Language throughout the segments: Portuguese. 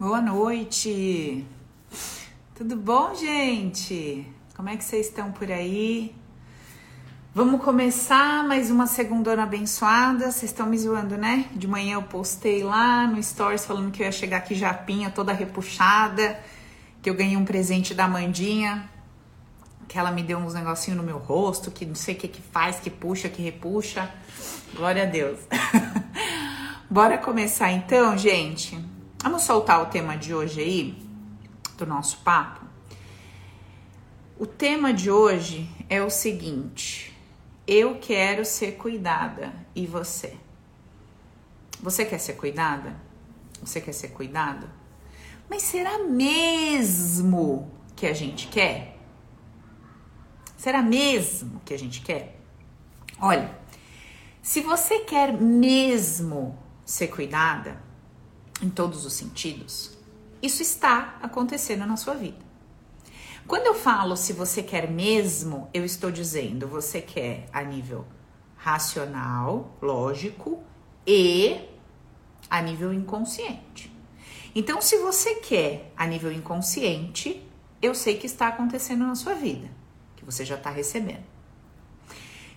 Boa noite! Tudo bom, gente? Como é que vocês estão por aí? Vamos começar mais uma segundona abençoada. Vocês estão me zoando, né? De manhã eu postei lá no Stories falando que eu ia chegar aqui japinha, toda repuxada, que eu ganhei um presente da Mandinha, que ela me deu uns negocinhos no meu rosto, que não sei o que que faz, que puxa, que repuxa. Glória a Deus. Bora começar então, gente? Vamos soltar o tema de hoje aí, do nosso papo. O tema de hoje é o seguinte: eu quero ser cuidada e você? Você quer ser cuidada? Você quer ser cuidado? Mas será mesmo que a gente quer? Será mesmo que a gente quer? Olha, se você quer mesmo ser cuidada, em todos os sentidos, isso está acontecendo na sua vida. Quando eu falo se você quer mesmo, eu estou dizendo você quer a nível racional, lógico e a nível inconsciente. Então, se você quer a nível inconsciente, eu sei que está acontecendo na sua vida, que você já está recebendo.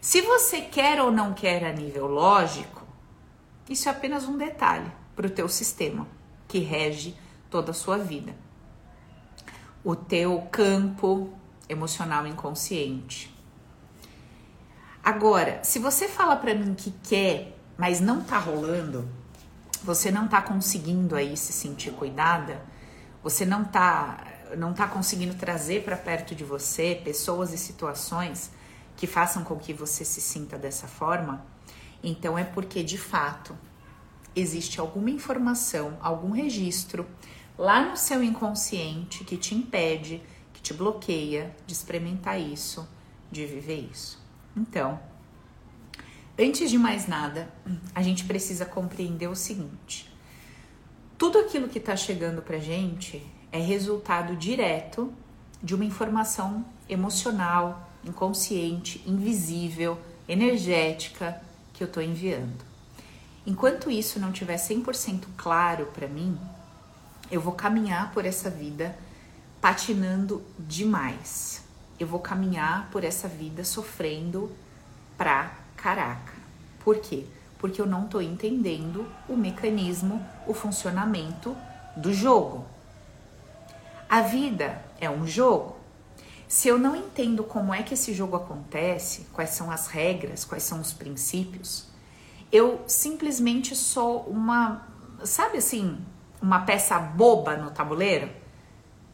Se você quer ou não quer a nível lógico, isso é apenas um detalhe para o teu sistema que rege toda a sua vida. O teu campo emocional inconsciente. Agora, se você fala para mim que quer, mas não tá rolando, você não tá conseguindo aí se sentir cuidada, você não tá não tá conseguindo trazer para perto de você pessoas e situações que façam com que você se sinta dessa forma, então é porque de fato existe alguma informação, algum registro lá no seu inconsciente que te impede, que te bloqueia de experimentar isso, de viver isso. Então, antes de mais nada, a gente precisa compreender o seguinte: tudo aquilo que está chegando para gente é resultado direto de uma informação emocional, inconsciente, invisível, energética que eu estou enviando. Enquanto isso não tiver 100% claro para mim, eu vou caminhar por essa vida patinando demais. Eu vou caminhar por essa vida sofrendo pra caraca. Por quê? Porque eu não tô entendendo o mecanismo, o funcionamento do jogo. A vida é um jogo. Se eu não entendo como é que esse jogo acontece, quais são as regras, quais são os princípios, eu simplesmente sou uma, sabe assim, uma peça boba no tabuleiro.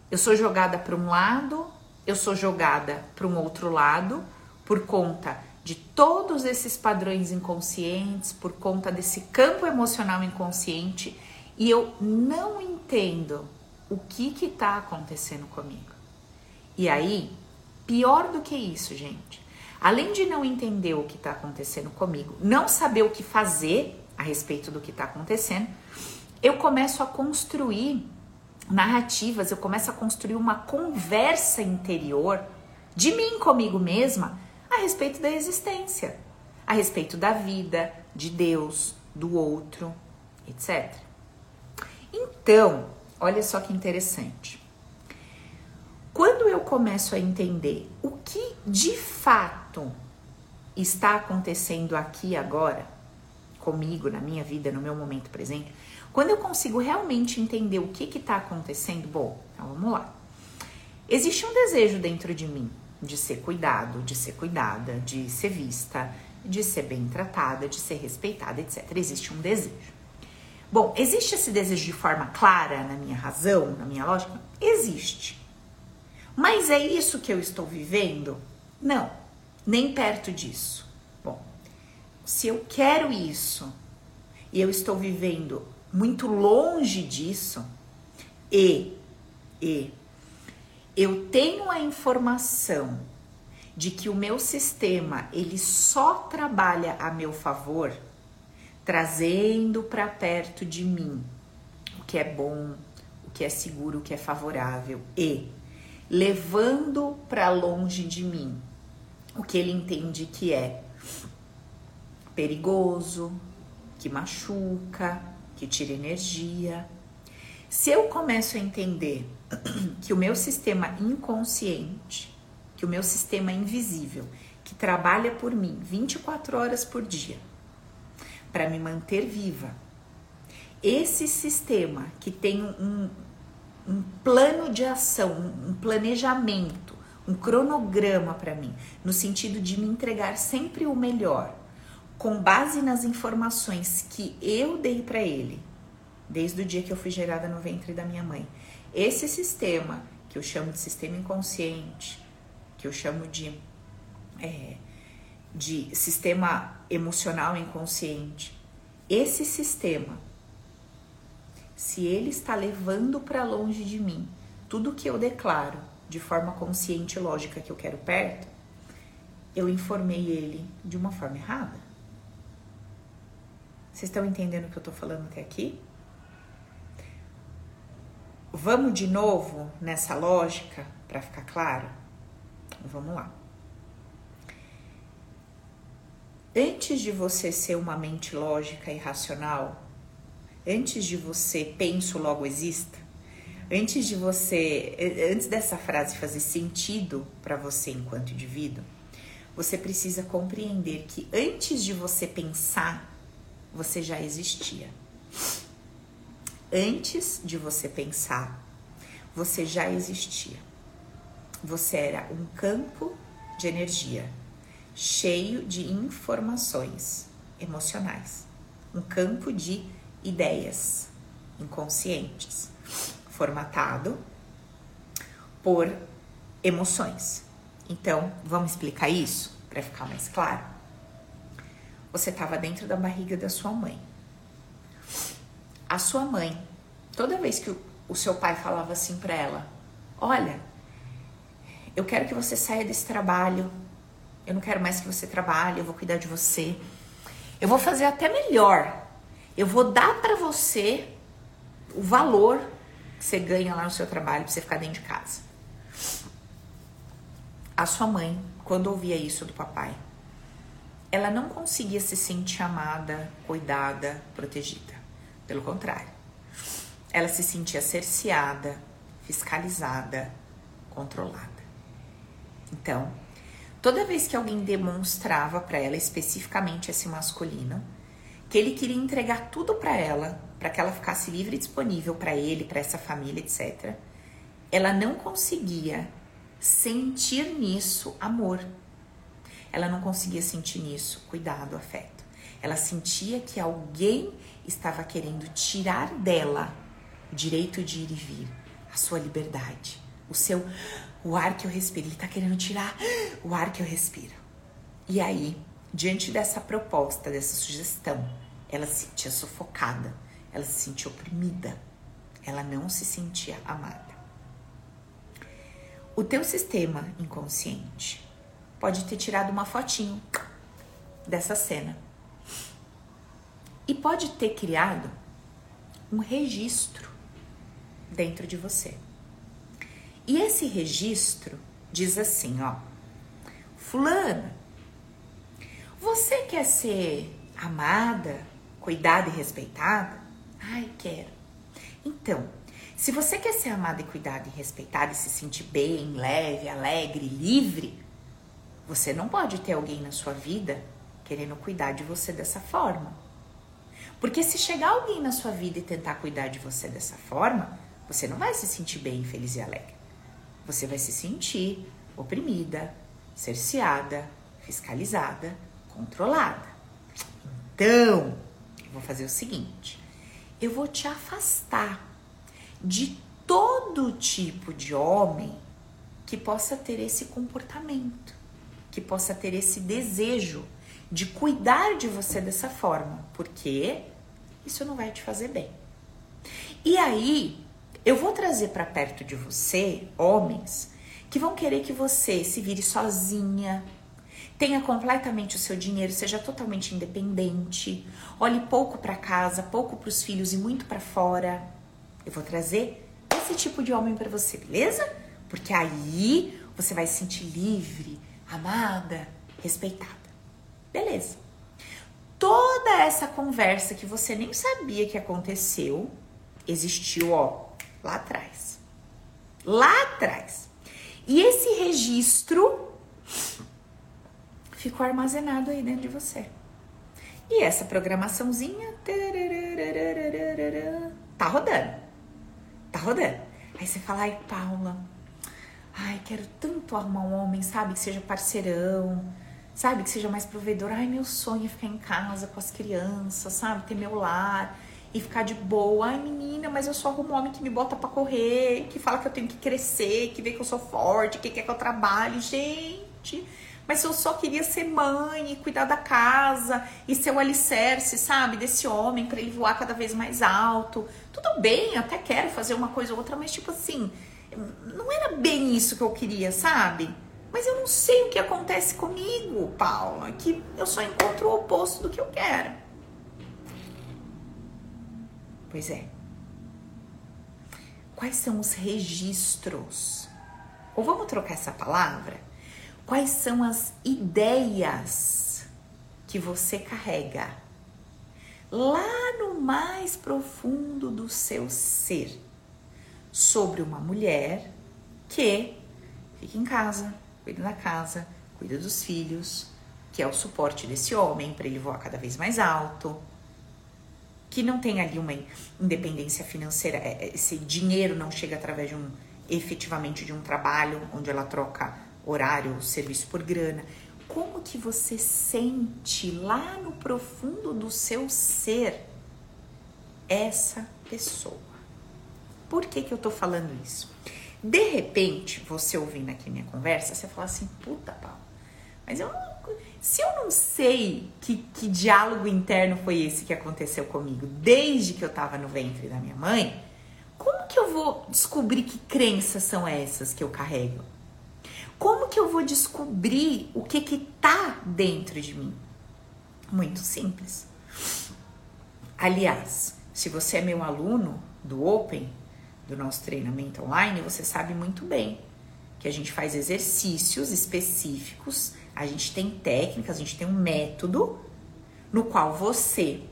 Eu sou jogada para um lado, eu sou jogada para um outro lado por conta de todos esses padrões inconscientes, por conta desse campo emocional inconsciente e eu não entendo o que que tá acontecendo comigo. E aí, pior do que isso, gente, Além de não entender o que está acontecendo comigo, não saber o que fazer a respeito do que está acontecendo, eu começo a construir narrativas, eu começo a construir uma conversa interior de mim comigo mesma a respeito da existência, a respeito da vida, de Deus, do outro, etc. Então, olha só que interessante. Quando eu começo a entender o que de fato está acontecendo aqui agora, comigo, na minha vida, no meu momento presente, quando eu consigo realmente entender o que está acontecendo, bom, então vamos lá. Existe um desejo dentro de mim de ser cuidado, de ser cuidada, de ser vista, de ser bem tratada, de ser respeitada, etc. Existe um desejo. Bom, existe esse desejo de forma clara na minha razão, na minha lógica? Existe. Mas é isso que eu estou vivendo? Não, nem perto disso. Bom, se eu quero isso e eu estou vivendo muito longe disso e e eu tenho a informação de que o meu sistema ele só trabalha a meu favor, trazendo para perto de mim o que é bom, o que é seguro, o que é favorável e levando para longe de mim o que ele entende que é perigoso, que machuca, que tira energia. Se eu começo a entender que o meu sistema inconsciente, que o meu sistema invisível, que trabalha por mim 24 horas por dia para me manter viva, esse sistema que tem um, um plano de ação, um planejamento, um cronograma para mim, no sentido de me entregar sempre o melhor, com base nas informações que eu dei para ele, desde o dia que eu fui gerada no ventre da minha mãe. Esse sistema, que eu chamo de sistema inconsciente, que eu chamo de, é, de sistema emocional inconsciente, esse sistema, se ele está levando para longe de mim tudo que eu declaro de forma consciente e lógica que eu quero perto, eu informei ele de uma forma errada. Vocês estão entendendo o que eu estou falando até aqui? Vamos de novo nessa lógica para ficar claro? Vamos lá. Antes de você ser uma mente lógica e racional, antes de você penso logo exista, antes de você, antes dessa frase fazer sentido para você enquanto indivíduo, você precisa compreender que antes de você pensar você já existia. Antes de você pensar, você já existia. Você era um campo de energia cheio de informações emocionais, um campo de ideias inconscientes, formatado por emoções. Então, vamos explicar isso para ficar mais claro? você estava dentro da barriga da sua mãe. A sua mãe, toda vez que o, o seu pai falava assim para ela: Olha, eu quero que você saia desse trabalho, eu não quero mais que você trabalhe, eu vou cuidar de você. Eu vou fazer até melhor. Eu vou dar para você o valor que você ganha lá no seu trabalho para você ficar dentro de casa. A sua mãe, quando ouvia isso do papai, ela não conseguia se sentir amada, cuidada, protegida. Pelo contrário, ela se sentia cerceada, fiscalizada, controlada. Então, toda vez que alguém demonstrava para ela especificamente esse masculino, que ele queria entregar tudo para ela, para que ela ficasse livre e disponível para ele, para essa família, etc. Ela não conseguia sentir nisso amor ela não conseguia sentir nisso cuidado, afeto. Ela sentia que alguém estava querendo tirar dela o direito de ir e vir, a sua liberdade, o seu o ar que eu respiro. Ele está querendo tirar o ar que eu respiro. E aí, diante dessa proposta, dessa sugestão, ela se sentia sufocada, ela se sentia oprimida, ela não se sentia amada. O teu sistema inconsciente pode ter tirado uma fotinho dessa cena. E pode ter criado um registro dentro de você. E esse registro diz assim, ó: Fulana, você quer ser amada, cuidada e respeitada? Ai, quero. Então, se você quer ser amada e cuidada e respeitada e se sentir bem, leve, alegre, livre, você não pode ter alguém na sua vida querendo cuidar de você dessa forma. Porque se chegar alguém na sua vida e tentar cuidar de você dessa forma, você não vai se sentir bem, feliz e alegre. Você vai se sentir oprimida, cerceada, fiscalizada, controlada. Então, eu vou fazer o seguinte: eu vou te afastar de todo tipo de homem que possa ter esse comportamento que possa ter esse desejo de cuidar de você dessa forma, porque isso não vai te fazer bem. E aí, eu vou trazer para perto de você homens que vão querer que você se vire sozinha, tenha completamente o seu dinheiro, seja totalmente independente, olhe pouco para casa, pouco para os filhos e muito para fora. Eu vou trazer esse tipo de homem para você, beleza? Porque aí você vai se sentir livre, amada, respeitada. Beleza. Toda essa conversa que você nem sabia que aconteceu, existiu, ó, lá atrás. Lá atrás. E esse registro ficou armazenado aí dentro de você. E essa programaçãozinha tá rodando. Tá rodando. Aí você fala, ai, Paula, ai, quero tanto arrumar um homem, sabe, que seja parceirão, sabe, que seja mais provedor. Ai, meu sonho é ficar em casa com as crianças, sabe, ter meu lar e ficar de boa. Ai, menina, mas eu só arrumo um homem que me bota para correr, que fala que eu tenho que crescer, que vê que eu sou forte, que quer que eu trabalhe. Gente, mas eu só queria ser mãe e cuidar da casa e ser o alicerce, sabe, desse homem para ele voar cada vez mais alto. Tudo bem, até quero fazer uma coisa ou outra, mas tipo assim, não era bem isso que eu queria, sabe? Mas eu não sei o que acontece comigo, Paula, que eu só encontro o oposto do que eu quero. Pois é. Quais são os registros? Ou vamos trocar essa palavra? Quais são as ideias que você carrega lá no mais profundo do seu ser sobre uma mulher que fica em casa, cuida da casa, cuida dos filhos, que é o suporte desse homem para ele voar cada vez mais alto, que não tem ali uma independência financeira, é, é, esse dinheiro não chega através de um efetivamente de um trabalho onde ela troca horário, serviço por grana. Como que você sente lá no profundo do seu ser essa pessoa? Por que, que eu tô falando isso? De repente, você ouvindo aqui minha conversa, você fala assim, puta pau, mas eu não, se eu não sei que, que diálogo interno foi esse que aconteceu comigo desde que eu tava no ventre da minha mãe, como que eu vou descobrir que crenças são essas que eu carrego? Como que eu vou descobrir o que que tá dentro de mim? Muito simples. Aliás, se você é meu aluno do Open, do nosso treinamento online, você sabe muito bem que a gente faz exercícios específicos, a gente tem técnicas, a gente tem um método no qual você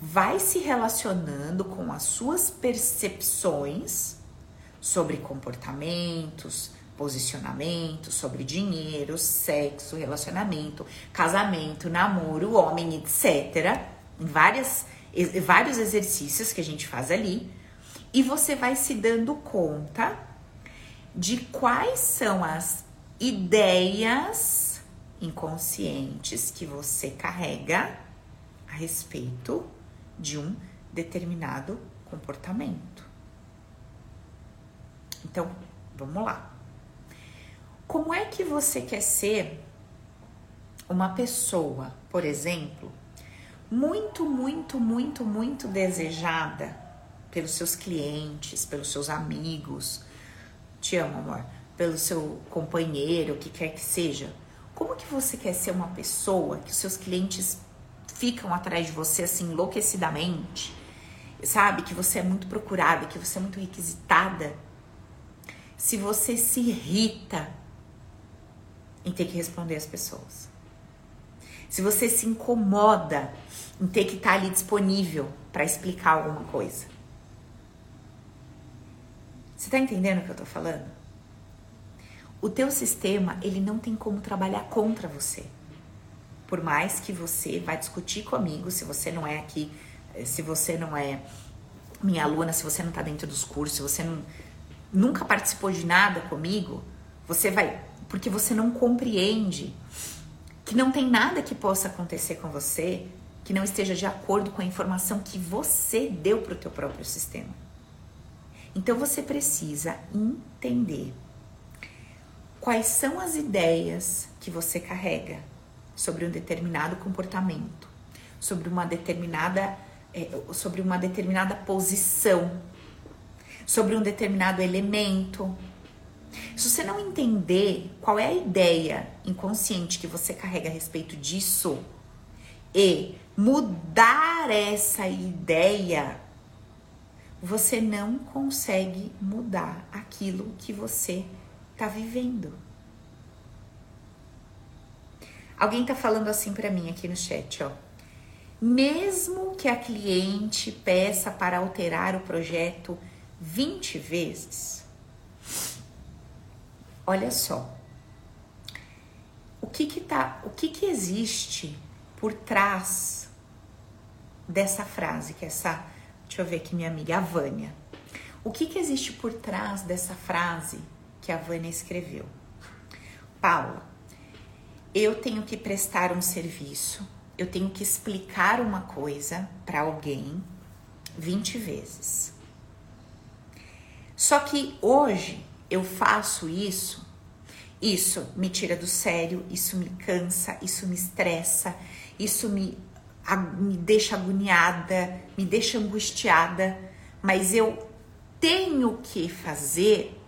vai se relacionando com as suas percepções sobre comportamentos, posicionamento sobre dinheiro, sexo, relacionamento, casamento, namoro, homem, etc. Várias, vários exercícios que a gente faz ali. E você vai se dando conta de quais são as ideias inconscientes que você carrega a respeito de um determinado comportamento. Então, vamos lá. Como é que você quer ser uma pessoa, por exemplo, muito, muito, muito, muito desejada pelos seus clientes, pelos seus amigos, te amo, amor, pelo seu companheiro, o que quer que seja. Como que você quer ser uma pessoa que os seus clientes ficam atrás de você assim enlouquecidamente? Sabe que você é muito procurada, que você é muito requisitada? Se você se irrita em ter que responder as pessoas. Se você se incomoda em ter que estar ali disponível para explicar alguma coisa. Você tá entendendo o que eu tô falando? O teu sistema, ele não tem como trabalhar contra você. Por mais que você vá discutir comigo, se você não é aqui, se você não é minha aluna, se você não tá dentro dos cursos, se você não, nunca participou de nada comigo, você vai porque você não compreende que não tem nada que possa acontecer com você que não esteja de acordo com a informação que você deu para o teu próprio sistema. Então você precisa entender quais são as ideias que você carrega sobre um determinado comportamento, sobre uma determinada é, sobre uma determinada posição, sobre um determinado elemento, se você não entender qual é a ideia inconsciente que você carrega a respeito disso e mudar essa ideia, você não consegue mudar aquilo que você está vivendo. Alguém tá falando assim para mim aqui no chat, ó. mesmo que a cliente peça para alterar o projeto 20 vezes. Olha só. O que que tá, o que que existe por trás dessa frase, que é essa, deixa eu ver aqui minha amiga a Vânia. O que que existe por trás dessa frase que a Vânia escreveu? Paula, eu tenho que prestar um serviço, eu tenho que explicar uma coisa para alguém 20 vezes. Só que hoje eu faço isso, isso me tira do sério, isso me cansa, isso me estressa, isso me, me deixa agoniada, me deixa angustiada, mas eu tenho que fazer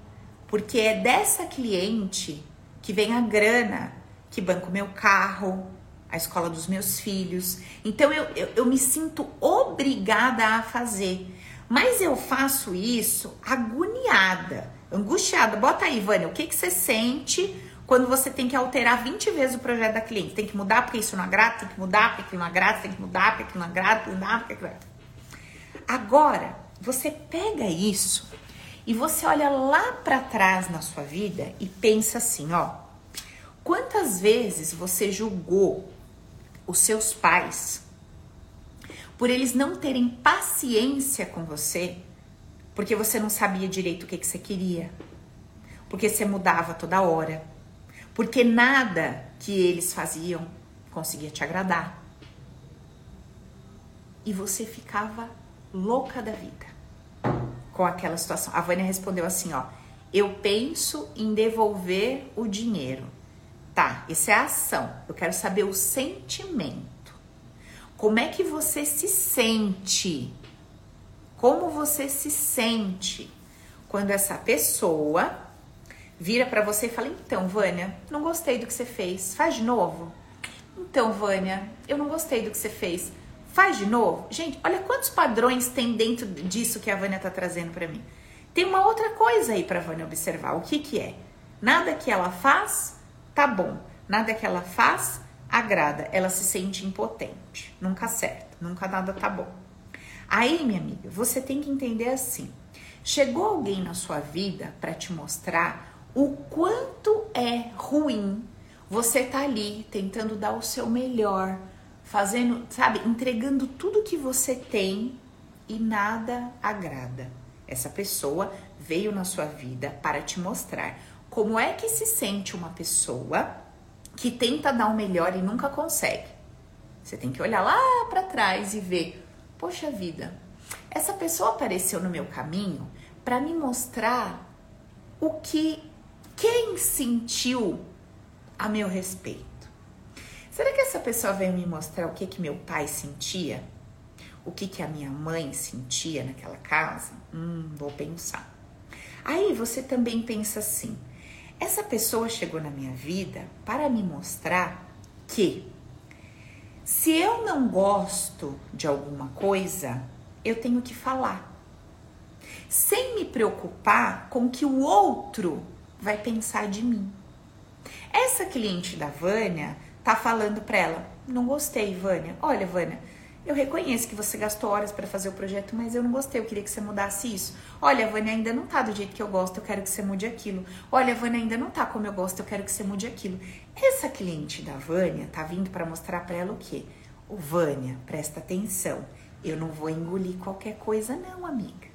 porque é dessa cliente que vem a grana que banca o meu carro, a escola dos meus filhos. Então eu, eu, eu me sinto obrigada a fazer. Mas eu faço isso agoniada, angustiada. Bota aí, Vânia, o que, que você sente quando você tem que alterar 20 vezes o projeto da cliente? Tem que mudar porque isso não agrada, tem que mudar porque aquilo não agrada, tem que mudar porque aquilo não agrada, tem que mudar porque aquilo Agora, você pega isso e você olha lá para trás na sua vida e pensa assim, ó, quantas vezes você julgou os seus pais por eles não terem paciência com você, porque você não sabia direito o que, que você queria, porque você mudava toda hora, porque nada que eles faziam conseguia te agradar. E você ficava louca da vida com aquela situação. A Vânia respondeu assim, ó: "Eu penso em devolver o dinheiro". Tá, isso é a ação. Eu quero saber o sentimento. Como é que você se sente? Como você se sente quando essa pessoa vira para você e fala: "Então, Vânia, não gostei do que você fez. Faz de novo". Então, Vânia, eu não gostei do que você fez. Faz de novo. Gente, olha quantos padrões tem dentro disso que a Vânia tá trazendo para mim. Tem uma outra coisa aí para Vânia observar. O que que é? Nada que ela faz tá bom. Nada que ela faz agrada, ela se sente impotente, nunca acerta, nunca nada tá bom. Aí, minha amiga, você tem que entender assim: chegou alguém na sua vida para te mostrar o quanto é ruim você tá ali tentando dar o seu melhor, fazendo, sabe, entregando tudo que você tem e nada agrada. Essa pessoa veio na sua vida para te mostrar como é que se sente uma pessoa que tenta dar o melhor e nunca consegue. Você tem que olhar lá para trás e ver, poxa vida, essa pessoa apareceu no meu caminho para me mostrar o que quem sentiu a meu respeito. Será que essa pessoa veio me mostrar o que que meu pai sentia? O que que a minha mãe sentia naquela casa? Hum, vou pensar. Aí você também pensa assim: essa pessoa chegou na minha vida para me mostrar que se eu não gosto de alguma coisa, eu tenho que falar. Sem me preocupar com o que o outro vai pensar de mim. Essa cliente da Vânia tá falando para ela: "Não gostei, Vânia. Olha, Vânia, eu reconheço que você gastou horas para fazer o projeto, mas eu não gostei, eu queria que você mudasse isso. Olha, Vânia ainda não tá do jeito que eu gosto, eu quero que você mude aquilo. Olha, Vânia ainda não tá como eu gosto, eu quero que você mude aquilo. Essa cliente da Vânia tá vindo para mostrar para ela o quê? O Vânia, presta atenção. Eu não vou engolir qualquer coisa não, amiga.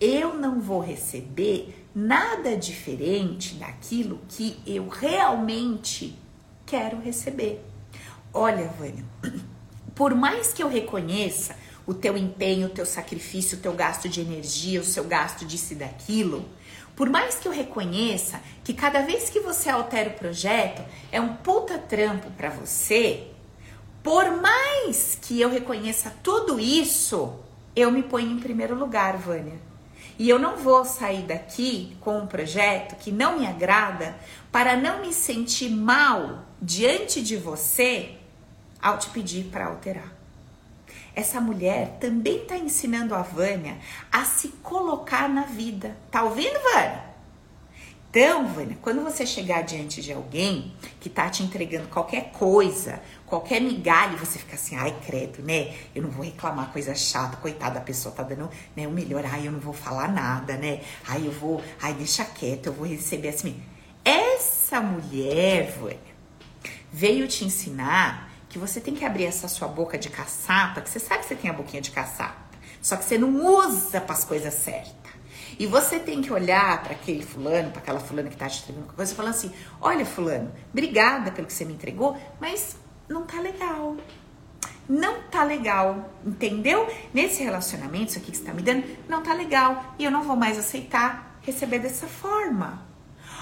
Eu não vou receber nada diferente daquilo que eu realmente quero receber. Olha, Vânia, por mais que eu reconheça o teu empenho, o teu sacrifício, o teu gasto de energia, o seu gasto disso e daquilo, por mais que eu reconheça que cada vez que você altera o projeto é um puta trampo para você, por mais que eu reconheça tudo isso, eu me ponho em primeiro lugar, Vânia. E eu não vou sair daqui com um projeto que não me agrada para não me sentir mal diante de você ao te pedir para alterar. Essa mulher também está ensinando a Vânia a se colocar na vida. Tá ouvindo, Vânia? Então, Vânia, quando você chegar diante de alguém que tá te entregando qualquer coisa, qualquer migalha, você fica assim, ai, credo, né? Eu não vou reclamar coisa chata, coitada, a pessoa tá dando né, o melhor, ai, eu não vou falar nada, né? Ai, eu vou, ai, deixa quieto, eu vou receber assim. Essa mulher, Vânia, veio te ensinar que você tem que abrir essa sua boca de caçapa, que você sabe que você tem a boquinha de caçapa, só que você não usa para as coisas certas. E você tem que olhar para aquele fulano, para aquela fulana que tá te entregando coisa e falar assim: olha, fulano, obrigada pelo que você me entregou, mas não tá legal. Não tá legal, entendeu? Nesse relacionamento, isso aqui que você tá me dando, não tá legal. E eu não vou mais aceitar receber dessa forma.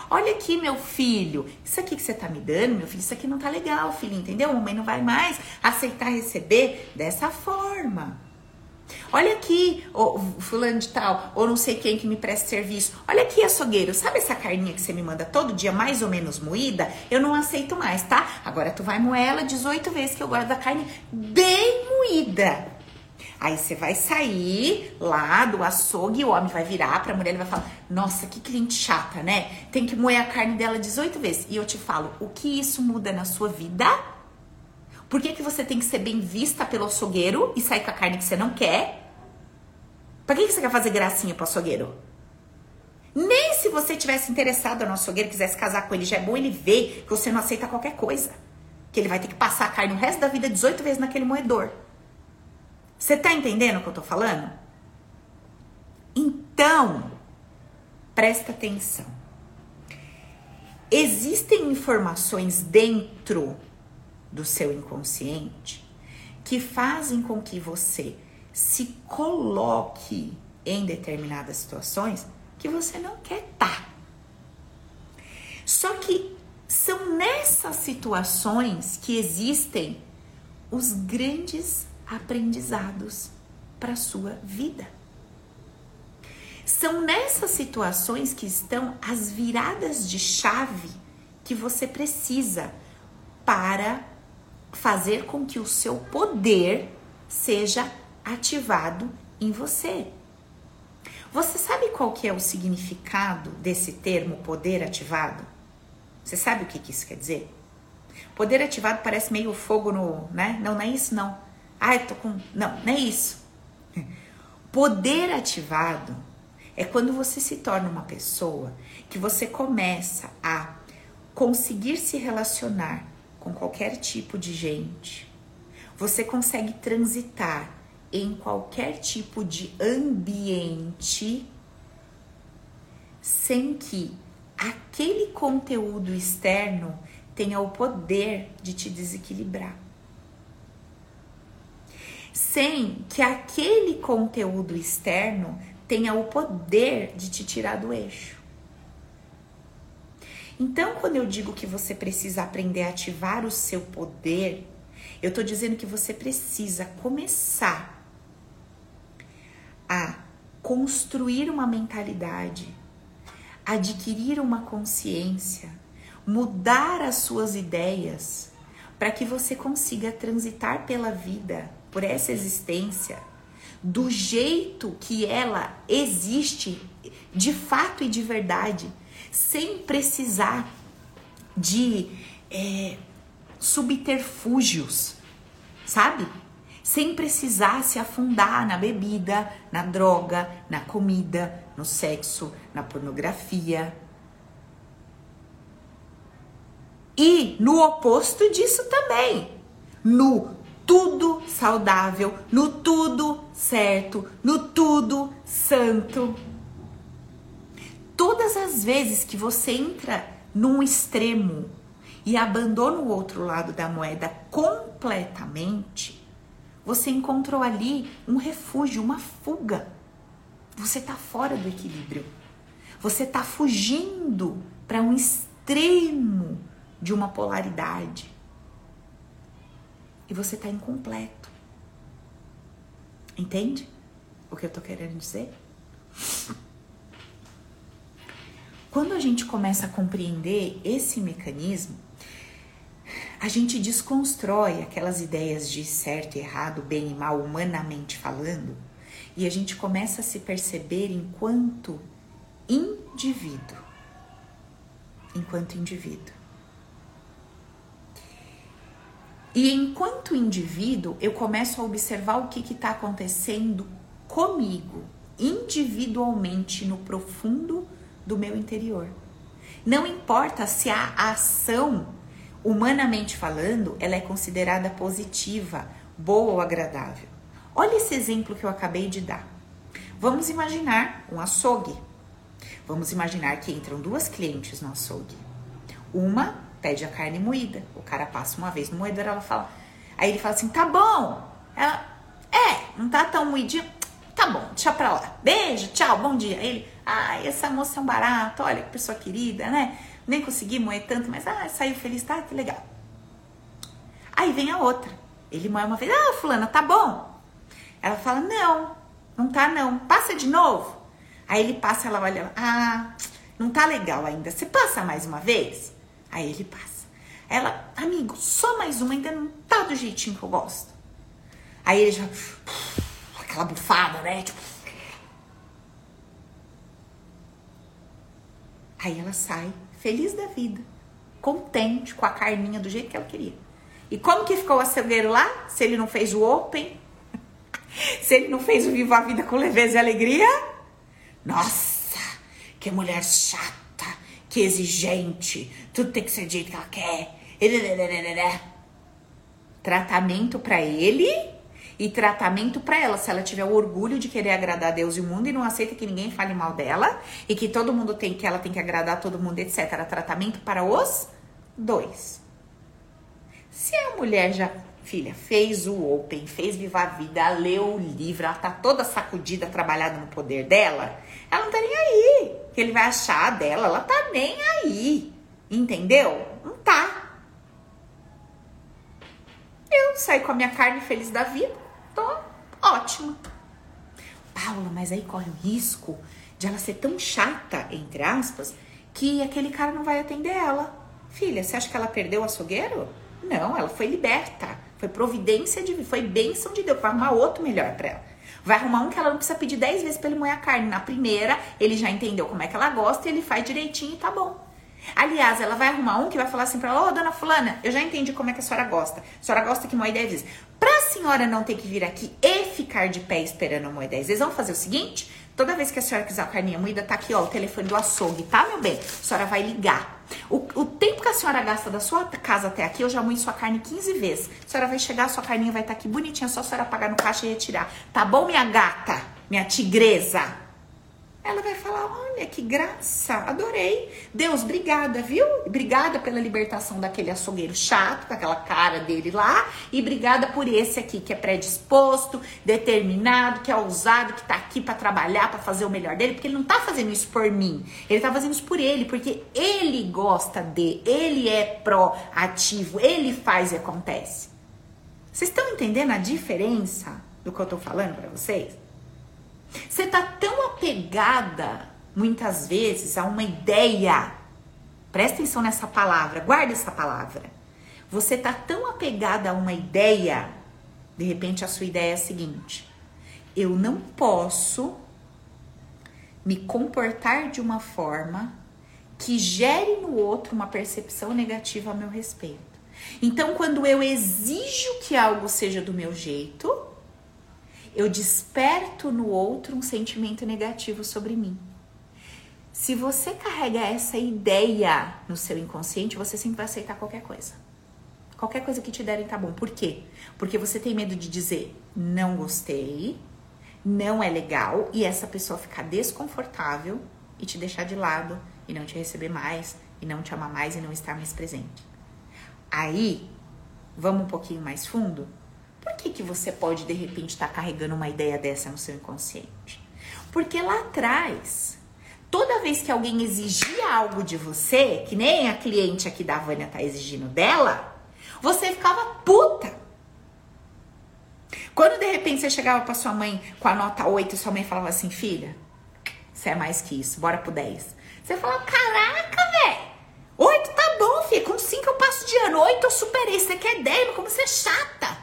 Olha aqui, meu filho, isso aqui que você tá me dando, meu filho, isso aqui não tá legal, filho, entendeu? A mamãe não vai mais aceitar receber dessa forma. Olha aqui, fulano de tal, ou não sei quem que me presta serviço. Olha aqui, açougueiro, sabe essa carninha que você me manda todo dia, mais ou menos moída? Eu não aceito mais, tá? Agora tu vai moer ela 18 vezes que eu gosto da carne bem moída. Aí você vai sair lá do açougue o homem vai virar pra mulher e vai falar: Nossa, que cliente chata, né? Tem que moer a carne dela 18 vezes. E eu te falo: O que isso muda na sua vida? Por que, que você tem que ser bem vista pelo açougueiro e sair com a carne que você não quer? Pra que, que você quer fazer gracinha pro açougueiro? Nem se você tivesse interessado no açougueiro, quisesse casar com ele, já é bom ele ver que você não aceita qualquer coisa. Que ele vai ter que passar a carne o resto da vida 18 vezes naquele moedor. Você tá entendendo o que eu tô falando? Então, presta atenção. Existem informações dentro do seu inconsciente que fazem com que você se coloque em determinadas situações que você não quer estar. Tá. Só que são nessas situações que existem os grandes aprendizados para a sua vida. São nessas situações que estão as viradas de chave que você precisa para fazer com que o seu poder seja ativado em você. Você sabe qual que é o significado desse termo poder ativado? Você sabe o que, que isso quer dizer? Poder ativado parece meio fogo no, né? Não, não é isso não. Ai, tô com, não, não é isso. Poder ativado é quando você se torna uma pessoa que você começa a conseguir se relacionar com qualquer tipo de gente. Você consegue transitar em qualquer tipo de ambiente sem que aquele conteúdo externo tenha o poder de te desequilibrar. Sem que aquele conteúdo externo tenha o poder de te tirar do eixo. Então, quando eu digo que você precisa aprender a ativar o seu poder, eu estou dizendo que você precisa começar a construir uma mentalidade, adquirir uma consciência, mudar as suas ideias para que você consiga transitar pela vida, por essa existência, do jeito que ela existe de fato e de verdade sem precisar de é, subterfúgios, sabe? Sem precisar se afundar na bebida, na droga, na comida, no sexo, na pornografia. E no oposto disso também, no tudo saudável, no tudo certo, no tudo santo. Todas as vezes que você entra num extremo e abandona o outro lado da moeda completamente, você encontrou ali um refúgio, uma fuga. Você está fora do equilíbrio. Você está fugindo para um extremo de uma polaridade. E você está incompleto. Entende o que eu estou querendo dizer? Quando a gente começa a compreender esse mecanismo, a gente desconstrói aquelas ideias de certo e errado, bem e mal, humanamente falando, e a gente começa a se perceber enquanto indivíduo. enquanto indivíduo. E enquanto indivíduo, eu começo a observar o que está acontecendo comigo, individualmente, no profundo do meu interior. Não importa se a ação, humanamente falando, ela é considerada positiva, boa ou agradável. Olha esse exemplo que eu acabei de dar. Vamos imaginar um açougue. Vamos imaginar que entram duas clientes no açougue. Uma pede a carne moída. O cara passa uma vez no moedor, ela fala. Aí ele fala assim: tá bom. Ela, é, não tá tão moidinho. Tá bom, deixa pra lá. Beijo, tchau, bom dia. Aí ele, ai, essa moça é um barato, olha que pessoa querida, né? Nem consegui moer tanto, mas ah, saiu feliz, tá? Que legal. Aí vem a outra. Ele moe uma vez, ah, fulana, tá bom. Ela fala, não, não tá não. Passa de novo. Aí ele passa, ela olha, ah, não tá legal ainda. Você passa mais uma vez? Aí ele passa. Ela, amigo, só mais uma, ainda não tá do jeitinho que eu gosto. Aí ele já, aquela bufada, né? Tipo, Aí ela sai feliz da vida, contente com a carninha do jeito que ela queria. E como que ficou o açougueiro lá? Se ele não fez o open, se ele não fez o Viva a Vida com leveza e alegria? Nossa, que mulher chata, que exigente, tudo tem que ser do jeito que ela quer. Tratamento para ele e tratamento para ela, se ela tiver o orgulho de querer agradar Deus e o mundo e não aceita que ninguém fale mal dela e que todo mundo tem que ela tem que agradar todo mundo, etc. Tratamento para os dois. Se a mulher já Filha, fez o Open, fez Viva a Vida, leu o livro, ela tá toda sacudida, trabalhada no poder dela. Ela não tá nem aí. Que ele vai achar dela, ela tá nem aí. Entendeu? Não tá. Eu saí com a minha carne feliz da vida, tô ótima. Paula, mas aí corre o risco de ela ser tão chata, entre aspas, que aquele cara não vai atender ela. Filha, você acha que ela perdeu o açougueiro? Não, ela foi liberta. Foi providência de foi bênção de Deus. Vai arrumar outro melhor para ela. Vai arrumar um que ela não precisa pedir 10 vezes para ele moer a carne. Na primeira, ele já entendeu como é que ela gosta e ele faz direitinho e tá bom. Aliás, ela vai arrumar um que vai falar assim pra ela: Ô, oh, dona Fulana, eu já entendi como é que a senhora gosta. A senhora gosta que moe 10 vezes. Pra senhora não ter que vir aqui e ficar de pé esperando moer 10 vezes, vamos fazer o seguinte: Toda vez que a senhora quiser a carninha moída, tá aqui, ó, o telefone do açougue, tá, meu bem? A senhora vai ligar. O, o tempo que a senhora gasta da sua casa até aqui, eu já moí sua carne 15 vezes. A senhora vai chegar, sua carninha vai estar tá aqui bonitinha, só a senhora pagar no caixa e retirar. Tá bom, minha gata? Minha tigresa? Ela vai falar: Olha que graça, adorei. Deus, obrigada, viu? Obrigada pela libertação daquele açougueiro chato, com aquela cara dele lá. E obrigada por esse aqui, que é predisposto, determinado, que é ousado, que tá aqui para trabalhar, para fazer o melhor dele. Porque ele não tá fazendo isso por mim, ele tá fazendo isso por ele, porque ele gosta de, ele é proativo, ele faz e acontece. Vocês estão entendendo a diferença do que eu tô falando para vocês? Você tá tão apegada, muitas vezes, a uma ideia. Presta atenção nessa palavra, guarda essa palavra. Você tá tão apegada a uma ideia, de repente a sua ideia é a seguinte: eu não posso me comportar de uma forma que gere no outro uma percepção negativa a meu respeito. Então, quando eu exijo que algo seja do meu jeito, eu desperto no outro um sentimento negativo sobre mim. Se você carrega essa ideia no seu inconsciente, você sempre vai aceitar qualquer coisa. Qualquer coisa que te derem tá bom. Por quê? Porque você tem medo de dizer não gostei, não é legal e essa pessoa ficar desconfortável e te deixar de lado e não te receber mais e não te amar mais e não estar mais presente. Aí, vamos um pouquinho mais fundo? Por que, que você pode de repente estar tá carregando uma ideia dessa no seu inconsciente? Porque lá atrás, toda vez que alguém exigia algo de você, que nem a cliente aqui da Vânia tá exigindo dela, você ficava puta. Quando de repente você chegava para sua mãe com a nota 8 sua mãe falava assim: filha, você é mais que isso, bora pro 10. Você falava: caraca, velho, 8 tá bom, filha, com 5 eu passo de ano, 8 eu superei, você quer 10, mas como você é chata.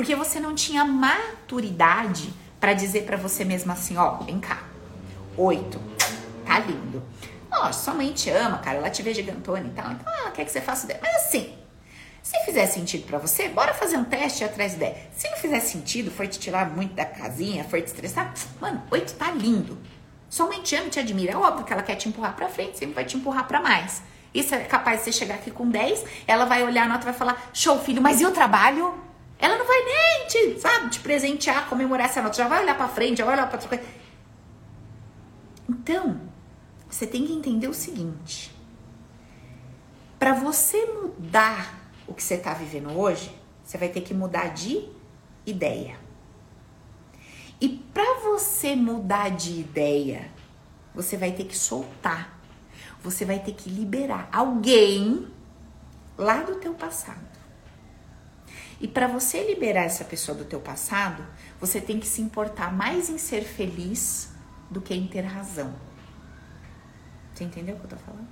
Porque você não tinha maturidade para dizer para você mesma assim, ó, vem cá. Oito, tá lindo. Lógico, sua mãe te ama, cara, ela te vê gigantona e tal, então ela quer que você faça ideia. Mas assim, se fizer sentido para você, bora fazer um teste atrás ideia. Se não fizer sentido, for te tirar muito da casinha, for te estressar, mano, oito tá lindo. Sua mãe te ama e te admira. É óbvio que ela quer te empurrar pra frente, sempre vai te empurrar para mais. Isso é capaz de você chegar aqui com 10, ela vai olhar a nota e vai falar: show, filho, mas e o trabalho? Ela não vai nem te, sabe, te presentear, comemorar essa nota. Já vai olhar para frente, já vai olhar pra outra coisa. Então, você tem que entender o seguinte: para você mudar o que você está vivendo hoje, você vai ter que mudar de ideia. E para você mudar de ideia, você vai ter que soltar. Você vai ter que liberar alguém lá do teu passado. E para você liberar essa pessoa do teu passado, você tem que se importar mais em ser feliz do que em ter razão. Você entendeu o que eu tô falando?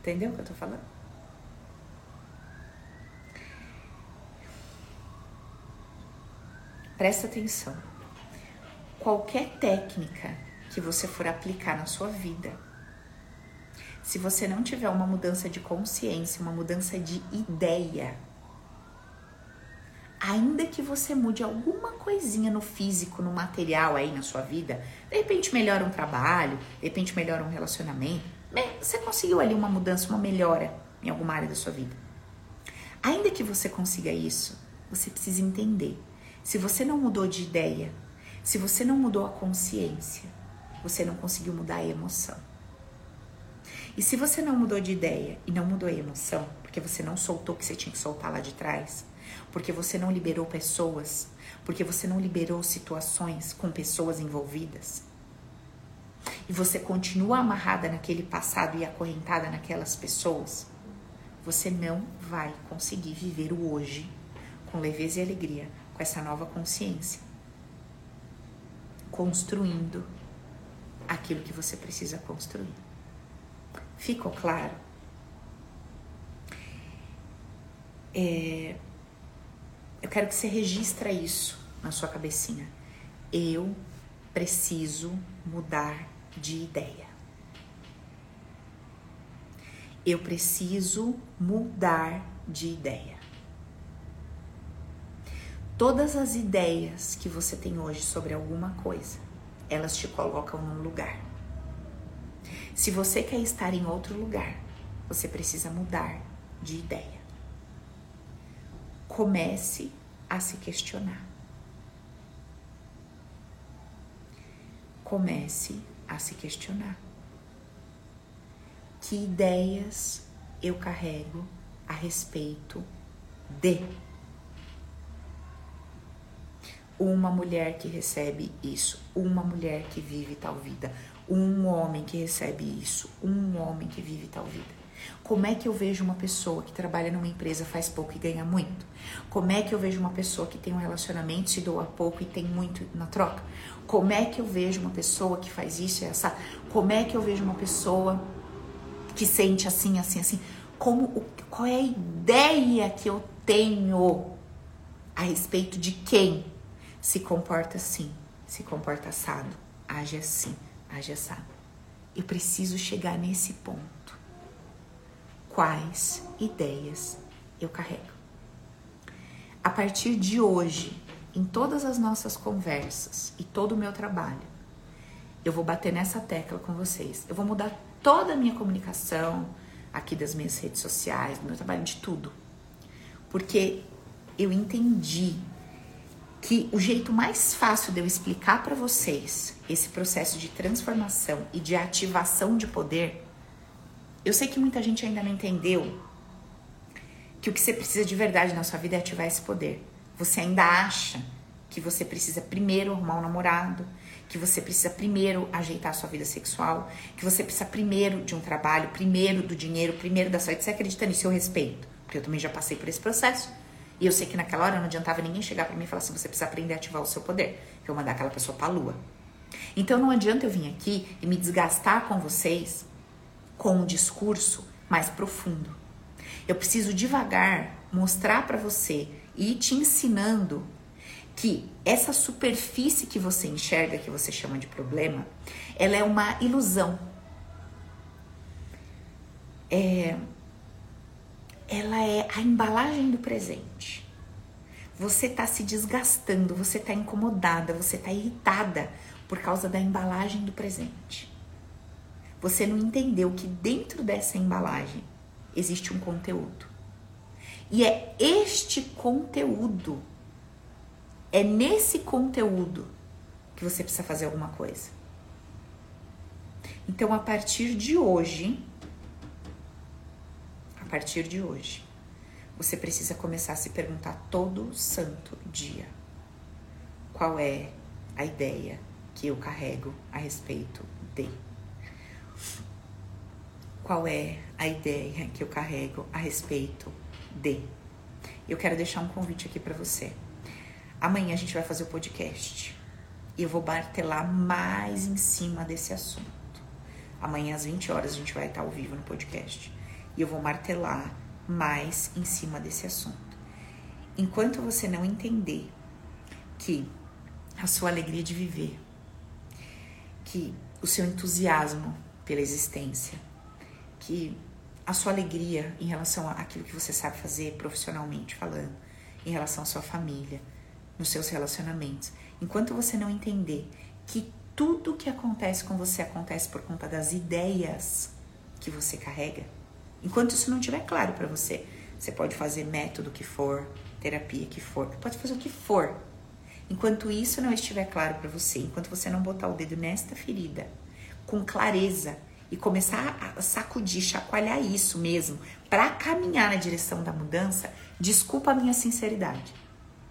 Entendeu o que eu tô falando? Presta atenção. Qualquer técnica que você for aplicar na sua vida, se você não tiver uma mudança de consciência, uma mudança de ideia, ainda que você mude alguma coisinha no físico, no material aí na sua vida, de repente melhora um trabalho, de repente melhora um relacionamento, você conseguiu ali uma mudança, uma melhora em alguma área da sua vida. Ainda que você consiga isso, você precisa entender. Se você não mudou de ideia, se você não mudou a consciência, você não conseguiu mudar a emoção. E se você não mudou de ideia e não mudou a emoção, porque você não soltou o que você tinha que soltar lá de trás, porque você não liberou pessoas, porque você não liberou situações com pessoas envolvidas. E você continua amarrada naquele passado e acorrentada naquelas pessoas, você não vai conseguir viver o hoje com leveza e alegria, com essa nova consciência, construindo aquilo que você precisa construir. Ficou claro? É, eu quero que você registre isso na sua cabecinha. Eu preciso mudar de ideia. Eu preciso mudar de ideia. Todas as ideias que você tem hoje sobre alguma coisa, elas te colocam num lugar. Se você quer estar em outro lugar, você precisa mudar de ideia comece a se questionar. Comece a se questionar. Que ideias eu carrego a respeito de uma mulher que recebe isso, uma mulher que vive tal vida, um homem que recebe isso, um homem que vive tal vida. Como é que eu vejo uma pessoa que trabalha numa empresa faz pouco e ganha muito? Como é que eu vejo uma pessoa que tem um relacionamento, se doa pouco e tem muito na troca? Como é que eu vejo uma pessoa que faz isso e essa? Como é que eu vejo uma pessoa que sente assim, assim, assim? Como, qual é a ideia que eu tenho a respeito de quem se comporta assim, se comporta assado, age assim, age assado? Eu preciso chegar nesse ponto quais ideias eu carrego. A partir de hoje, em todas as nossas conversas e todo o meu trabalho, eu vou bater nessa tecla com vocês. Eu vou mudar toda a minha comunicação, aqui das minhas redes sociais, do meu trabalho, de tudo. Porque eu entendi que o jeito mais fácil de eu explicar para vocês esse processo de transformação e de ativação de poder eu sei que muita gente ainda não entendeu que o que você precisa de verdade na sua vida é ativar esse poder. Você ainda acha que você precisa primeiro arrumar um namorado, que você precisa primeiro ajeitar a sua vida sexual, que você precisa primeiro de um trabalho, primeiro do dinheiro, primeiro da saúde. Você acredita nisso? Eu respeito, porque eu também já passei por esse processo. E eu sei que naquela hora não adiantava ninguém chegar para mim e falar assim: você precisa aprender a ativar o seu poder. Eu mandar aquela pessoa para a lua. Então não adianta eu vir aqui e me desgastar com vocês com um discurso mais profundo. Eu preciso devagar mostrar para você e ir te ensinando que essa superfície que você enxerga, que você chama de problema, ela é uma ilusão. É, ela é a embalagem do presente. Você está se desgastando, você está incomodada, você está irritada por causa da embalagem do presente. Você não entendeu que dentro dessa embalagem existe um conteúdo. E é este conteúdo, é nesse conteúdo que você precisa fazer alguma coisa. Então, a partir de hoje, partir de hoje, você precisa começar a se perguntar todo santo dia: qual é a ideia que eu carrego a respeito de? Qual é a ideia que eu carrego a respeito de? Eu quero deixar um convite aqui para você. Amanhã a gente vai fazer o podcast e eu vou martelar mais em cima desse assunto. Amanhã às 20 horas a gente vai estar ao vivo no podcast e eu vou martelar mais em cima desse assunto. Enquanto você não entender que a sua alegria de viver, que o seu entusiasmo pela existência, que a sua alegria em relação àquilo que você sabe fazer profissionalmente falando, em relação à sua família, nos seus relacionamentos, enquanto você não entender que tudo que acontece com você acontece por conta das ideias que você carrega, Enquanto isso não estiver claro para você, você pode fazer método que for, terapia que for, pode fazer o que for. Enquanto isso não estiver claro para você, enquanto você não botar o dedo nesta ferida com clareza e começar a sacudir, chacoalhar isso mesmo, para caminhar na direção da mudança, desculpa a minha sinceridade.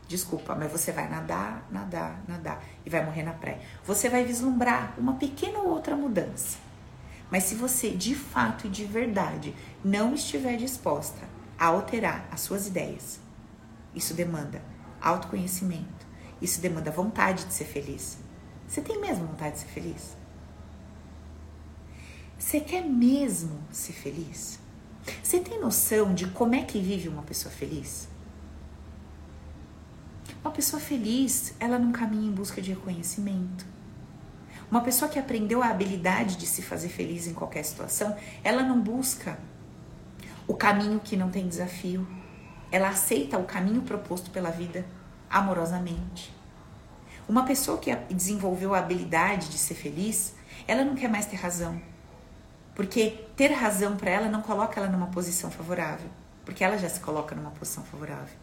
Desculpa, mas você vai nadar, nadar, nadar e vai morrer na praia. Você vai vislumbrar uma pequena ou outra mudança mas se você de fato e de verdade não estiver disposta a alterar as suas ideias, isso demanda autoconhecimento, isso demanda vontade de ser feliz. Você tem mesmo vontade de ser feliz? Você quer mesmo ser feliz? Você tem noção de como é que vive uma pessoa feliz? Uma pessoa feliz, ela não caminha em busca de reconhecimento. Uma pessoa que aprendeu a habilidade de se fazer feliz em qualquer situação, ela não busca o caminho que não tem desafio. Ela aceita o caminho proposto pela vida amorosamente. Uma pessoa que desenvolveu a habilidade de ser feliz, ela não quer mais ter razão. Porque ter razão para ela não coloca ela numa posição favorável. Porque ela já se coloca numa posição favorável.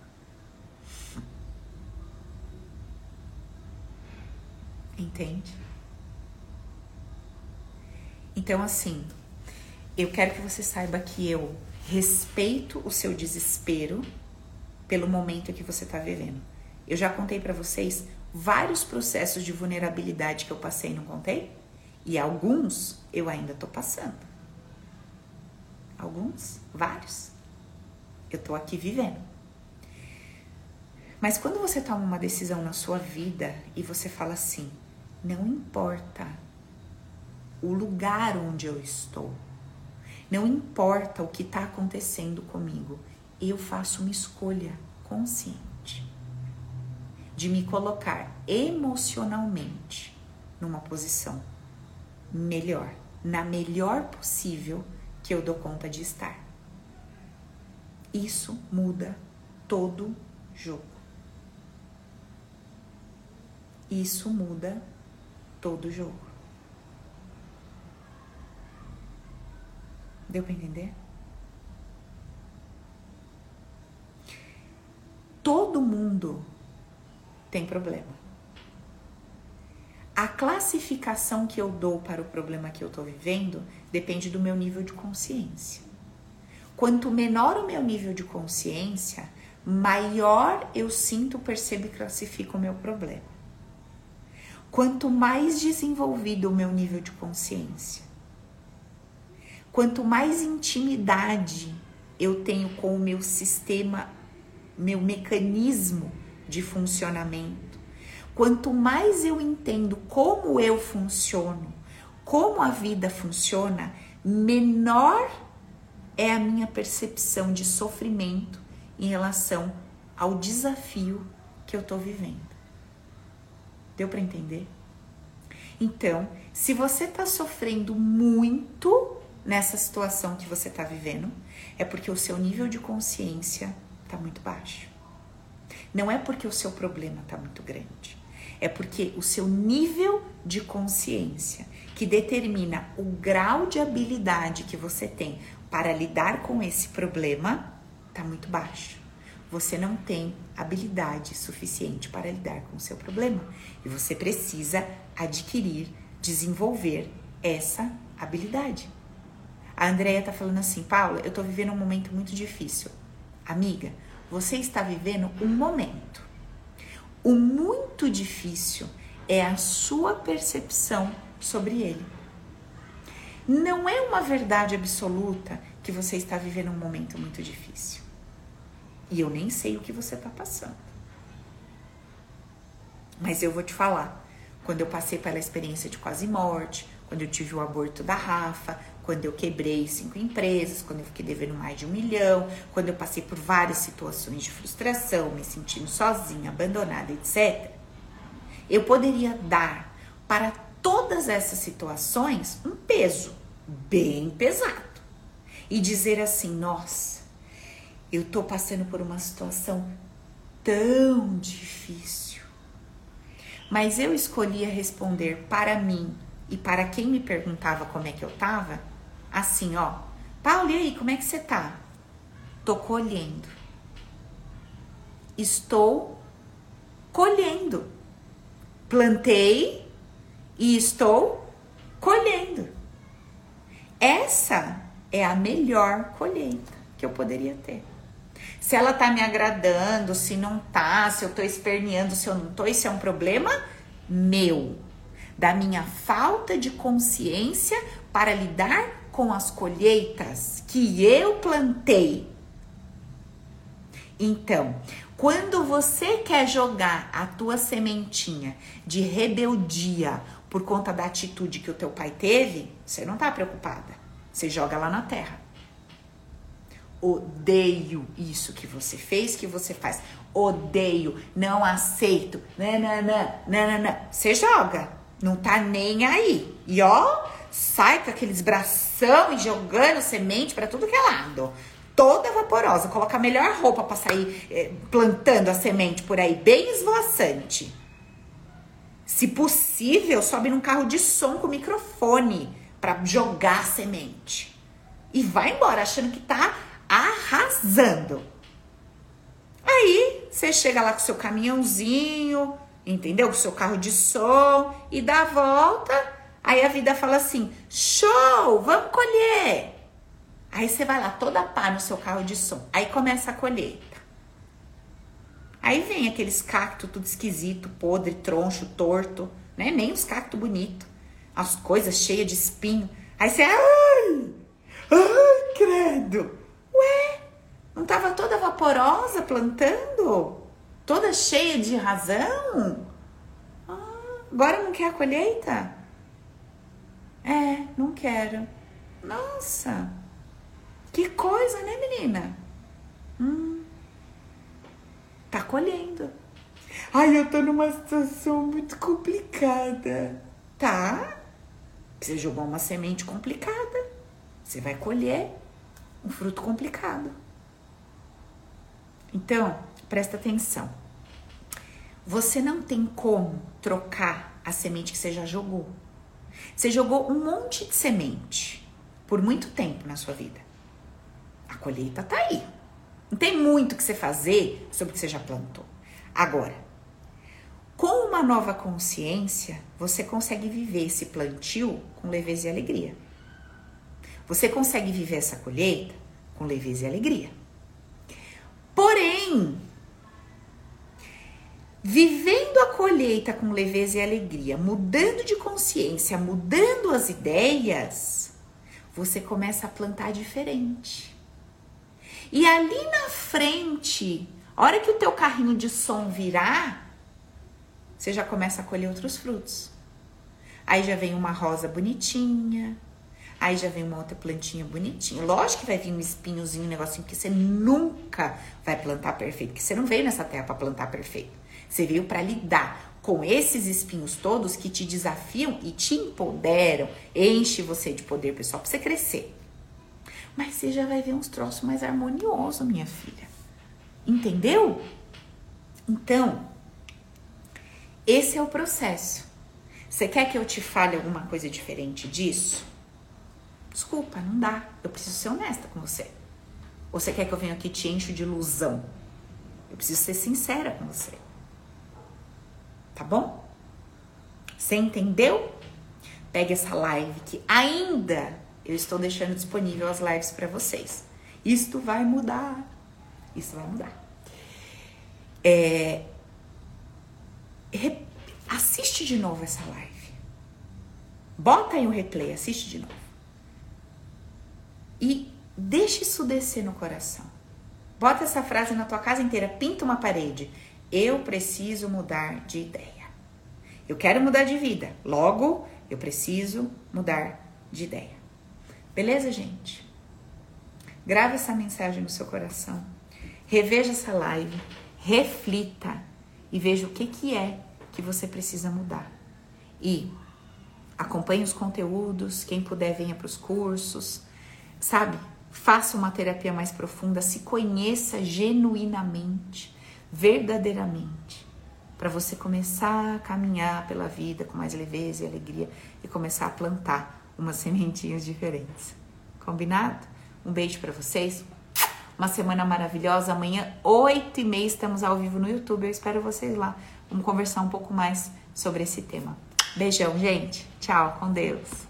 Entende? Então, assim, eu quero que você saiba que eu respeito o seu desespero pelo momento que você está vivendo. Eu já contei para vocês vários processos de vulnerabilidade que eu passei, não contei? E alguns eu ainda tô passando. Alguns, vários. Eu tô aqui vivendo. Mas quando você toma uma decisão na sua vida e você fala assim: não importa o lugar onde eu estou. Não importa o que está acontecendo comigo, eu faço uma escolha consciente de me colocar emocionalmente numa posição melhor, na melhor possível que eu dou conta de estar. Isso muda todo jogo. Isso muda todo jogo. Deu para entender? Todo mundo tem problema. A classificação que eu dou para o problema que eu estou vivendo depende do meu nível de consciência. Quanto menor o meu nível de consciência, maior eu sinto, percebo e classifico o meu problema. Quanto mais desenvolvido o meu nível de consciência, Quanto mais intimidade eu tenho com o meu sistema, meu mecanismo de funcionamento, quanto mais eu entendo como eu funciono, como a vida funciona, menor é a minha percepção de sofrimento em relação ao desafio que eu estou vivendo. Deu para entender? Então, se você está sofrendo muito nessa situação que você está vivendo, é porque o seu nível de consciência está muito baixo. Não é porque o seu problema está muito grande. É porque o seu nível de consciência, que determina o grau de habilidade que você tem para lidar com esse problema, está muito baixo. Você não tem habilidade suficiente para lidar com o seu problema e você precisa adquirir, desenvolver essa habilidade. A Andrea tá falando assim, Paula, eu tô vivendo um momento muito difícil. Amiga, você está vivendo um momento. O muito difícil é a sua percepção sobre ele. Não é uma verdade absoluta que você está vivendo um momento muito difícil. E eu nem sei o que você está passando. Mas eu vou te falar. Quando eu passei pela experiência de quase morte, quando eu tive o aborto da Rafa, quando eu quebrei cinco empresas, quando eu fiquei devendo mais de um milhão, quando eu passei por várias situações de frustração, me sentindo sozinha, abandonada, etc. Eu poderia dar para todas essas situações um peso bem pesado e dizer assim: nossa, eu tô passando por uma situação tão difícil. Mas eu escolhia responder para mim e para quem me perguntava como é que eu tava assim, ó. Paulo, e aí, como é que você tá? Tô colhendo. Estou colhendo. Plantei e estou colhendo. Essa é a melhor colheita que eu poderia ter. Se ela tá me agradando, se não tá, se eu tô esperneando, se eu não tô, isso é um problema meu, da minha falta de consciência para lidar com as colheitas que eu plantei. Então, quando você quer jogar a tua sementinha de rebeldia por conta da atitude que o teu pai teve, você não tá preocupada. Você joga lá na terra. Odeio isso que você fez, que você faz. Odeio, não aceito. Não, não. Você joga. Não tá nem aí. E ó, sai com aqueles bração e jogando semente para tudo que é lado. Toda vaporosa. Coloca a melhor roupa para sair eh, plantando a semente por aí, bem esvoaçante. Se possível, sobe num carro de som com microfone para jogar a semente. E vai embora achando que tá arrasando. Aí você chega lá com seu caminhãozinho, entendeu? Com seu carro de som e dá a volta Aí a vida fala assim: show, vamos colher. Aí você vai lá toda pá no seu carro de som. Aí começa a colheita. Aí vem aqueles cactos tudo esquisito, podre, troncho, torto, né? Nem os cactos bonitos. As coisas cheias de espinho. Aí você, ai, ai, credo. Ué, não tava toda vaporosa plantando? Toda cheia de razão? Ah, agora não quer a colheita? É, não quero. Nossa, que coisa, né, menina? Hum, tá colhendo. Ai, eu tô numa situação muito complicada. Tá? Você jogou uma semente complicada. Você vai colher um fruto complicado. Então, presta atenção. Você não tem como trocar a semente que você já jogou. Você jogou um monte de semente por muito tempo na sua vida. A colheita tá aí. Não tem muito que você fazer sobre o que você já plantou. Agora, com uma nova consciência, você consegue viver esse plantio com leveza e alegria. Você consegue viver essa colheita com leveza e alegria. Porém, vivendo a colheita com leveza e alegria, mudando de consciência, mudando as ideias, você começa a plantar diferente. E ali na frente, a hora que o teu carrinho de som virar, você já começa a colher outros frutos. Aí já vem uma rosa bonitinha, Aí já vem uma outra plantinha bonitinha. Lógico que vai vir um espinhozinho, um negocinho que você nunca vai plantar perfeito, porque você não veio nessa terra para plantar perfeito. Você veio para lidar com esses espinhos todos que te desafiam e te empoderam, enche você de poder pessoal para você crescer. Mas você já vai ver uns troços mais harmoniosos, minha filha. Entendeu? Então, esse é o processo. Você quer que eu te fale alguma coisa diferente disso? Desculpa, não dá. Eu preciso ser honesta com você. Ou você quer que eu venha aqui e te encho de ilusão? Eu preciso ser sincera com você. Tá bom? Você entendeu? Pegue essa live que ainda eu estou deixando disponível as lives para vocês. Isto vai mudar. Isso vai mudar. É, assiste de novo essa live. Bota aí o replay, assiste de novo. E deixe isso descer no coração. Bota essa frase na tua casa inteira, pinta uma parede. Eu preciso mudar de ideia. Eu quero mudar de vida. Logo, eu preciso mudar de ideia. Beleza, gente? Grave essa mensagem no seu coração. Reveja essa live, reflita e veja o que, que é que você precisa mudar. E acompanhe os conteúdos, quem puder venha para os cursos, sabe? Faça uma terapia mais profunda, se conheça genuinamente, verdadeiramente, para você começar a caminhar pela vida com mais leveza e alegria e começar a plantar umas sementinhas diferentes. Combinado? Um beijo para vocês. Uma semana maravilhosa. Amanhã, 8 e meia, estamos ao vivo no YouTube. Eu espero vocês lá. Vamos conversar um pouco mais sobre esse tema. Beijão, gente. Tchau, com Deus.